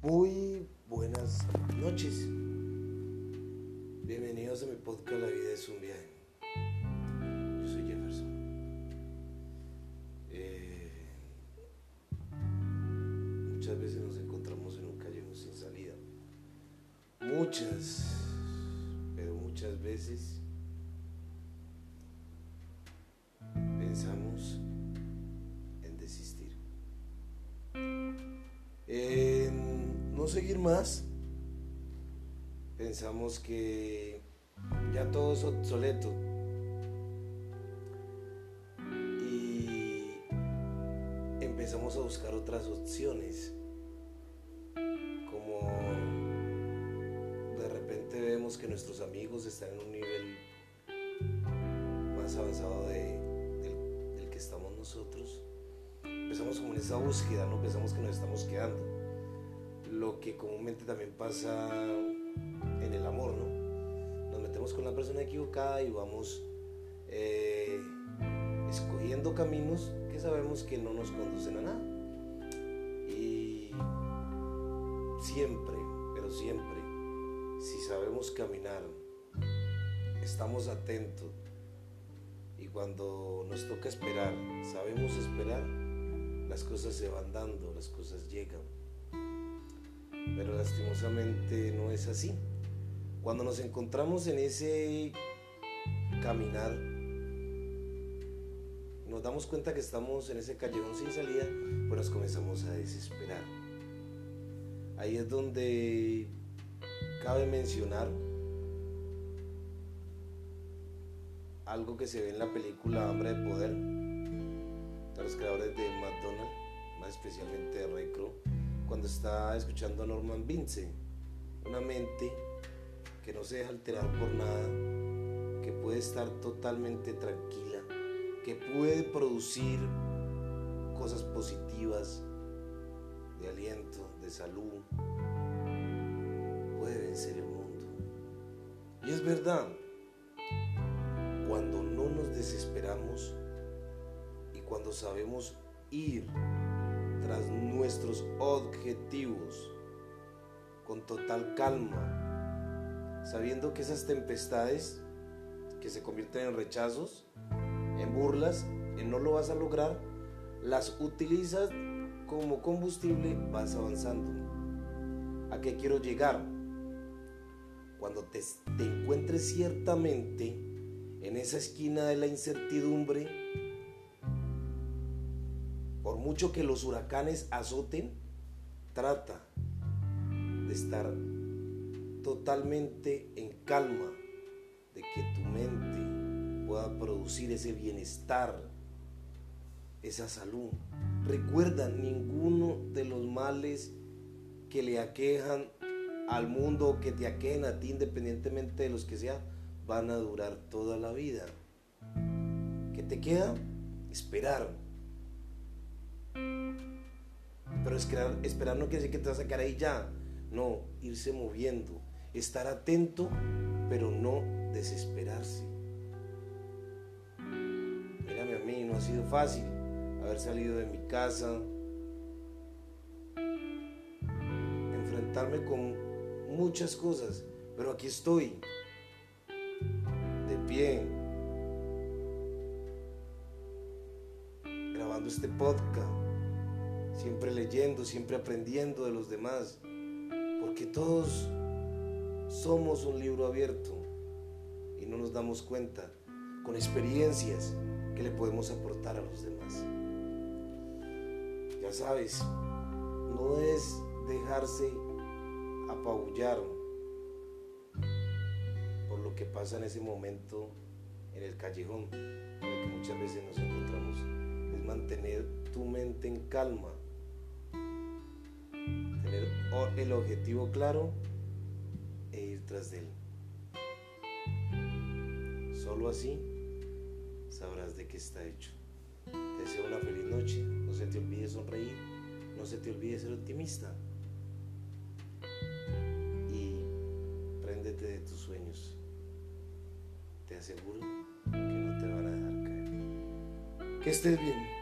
Muy buenas noches. Bienvenidos a mi podcast La vida es un viaje. Yo soy Jefferson. Eh, muchas veces nos encontramos en un callejón sin salida. Muchas, pero muchas veces pensamos Seguir más. Pensamos que ya todo es obsoleto. Y empezamos a buscar otras opciones. Como de repente vemos que nuestros amigos están en un nivel más avanzado de, del, del, que estamos nosotros. Empezamos como en esa búsqueda, ¿no? Pensamos que nos estamos quedando. Lo que comúnmente también pasa en el amor, ¿no? con la persona equivocada y vamos eh, escogiendo caminos que sabemos que no nos conducen a nada. Y siempre, pero siempre, si sabemos caminar, estamos atentos y cuando nos toca esperar, sabemos esperar, las cosas se van dando, las cosas llegan. Pero lastimosamente no es así. Cuando nos encontramos en ese caminar, nos damos cuenta que estamos en ese callejón sin salida, pues nos comenzamos a desesperar. Ahí es donde cabe mencionar algo que se ve en la película Hambre de Poder, de los creadores de McDonald's, más especialmente de Ray Kroc, cuando está escuchando a Norman Vince, una mente que no se deja alterar por nada, que puede estar totalmente tranquila, que puede producir cosas positivas de aliento, de salud, puede vencer el mundo. Y es verdad, cuando no nos desesperamos y cuando sabemos ir nuestros objetivos con total calma, sabiendo que esas tempestades que se convierten en rechazos, en burlas, en no lo vas a lograr, las utilizas como combustible, vas avanzando. ¿A qué quiero llegar? Cuando te, encuentres ciertamente en esa esquina de la incertidumbre, mucho que los huracanes azoten, trata de estar totalmente en calma, de que tu mente pueda producir ese bienestar, esa salud. Recuerda, ninguno de los males que le aquejan al mundo o que te aquejen a ti, independientemente de los que sean, van a durar toda la vida. ¿Qué te queda? Esperar. Pero esperar, no quiere decir que te vas a quedar ahí ya. No, irse moviendo estar atento, pero no desesperarse. Mírame a mí, no ha sido fácil haber salido de mi casa, enfrentarme con muchas cosas, pero aquí estoy, de pie, grabando este podcast, siempre leyendo, siempre aprendiendo de los demás, porque todos somos un libro abierto y no nos damos cuenta con experiencias que le podemos aportar a los demás. Ya sabes, no es dejarse apabullar por lo que pasa en ese momento en el callejón en el que muchas veces nos encontramos. Es mantener tu mente en calma, tener el objetivo claro e ir tras de él. Solo así sabrás de qué está hecho. Te deseo una feliz noche. No se te olvide sonreír. No se te olvide ser optimista. Y préndete de tus sueños. Te aseguro que no te van a dejar caer. Que estés bien.